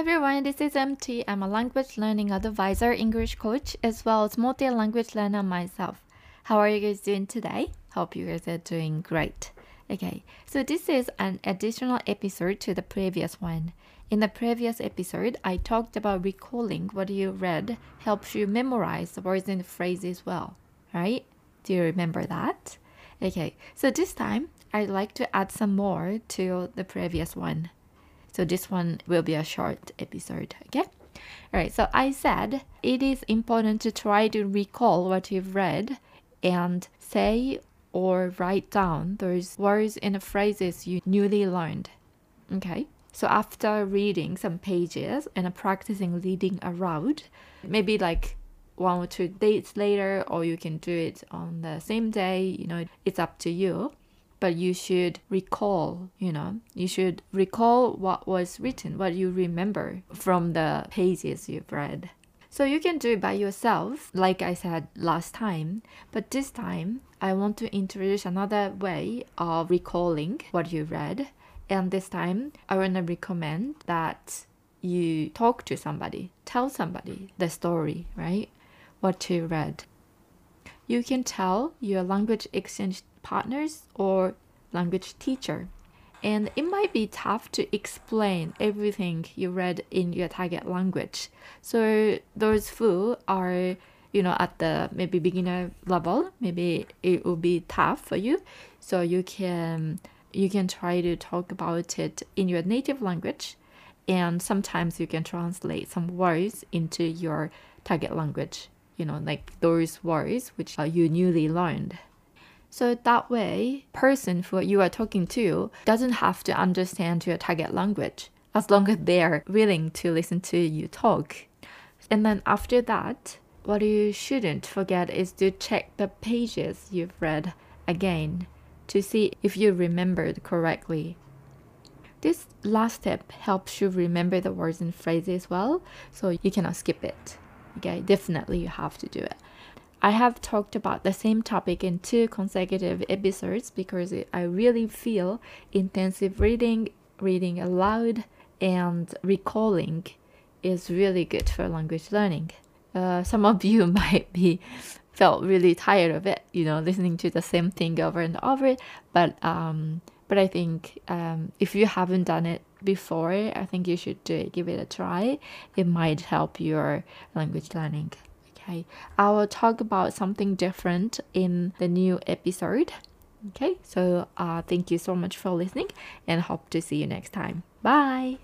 Hi everyone, this is MT. I'm a language learning advisor, English coach, as well as multi-language learner myself. How are you guys doing today? Hope you guys are doing great. Okay, so this is an additional episode to the previous one. In the previous episode, I talked about recalling what you read helps you memorize the words and phrases well, right? Do you remember that? Okay, so this time I'd like to add some more to the previous one. So this one will be a short episode, okay? All right, so I said it is important to try to recall what you've read and say or write down those words and phrases you newly learned. Okay? So after reading some pages and practicing reading aloud, maybe like one or two days later, or you can do it on the same day, you know, it's up to you. But you should recall, you know, you should recall what was written, what you remember from the pages you've read. So you can do it by yourself, like I said last time, but this time I want to introduce another way of recalling what you read. And this time I want to recommend that you talk to somebody, tell somebody the story, right? What you read. You can tell your language exchange partners or language teacher and it might be tough to explain everything you read in your target language. So those who are you know at the maybe beginner level, maybe it will be tough for you. So you can you can try to talk about it in your native language and sometimes you can translate some words into your target language you know like those words which uh, you newly learned so that way, person who you are talking to doesn't have to understand your target language as long as they're willing to listen to you talk. And then after that, what you shouldn't forget is to check the pages you've read again to see if you remembered correctly. This last step helps you remember the words and phrases well, so you cannot skip it. Okay, definitely you have to do it. I have talked about the same topic in two consecutive episodes because I really feel intensive reading, reading aloud, and recalling is really good for language learning. Uh, some of you might be felt really tired of it, you know, listening to the same thing over and over. But um, but I think um, if you haven't done it before, I think you should do it. Give it a try. It might help your language learning. Okay, I will talk about something different in the new episode. Okay, so uh, thank you so much for listening and hope to see you next time. Bye.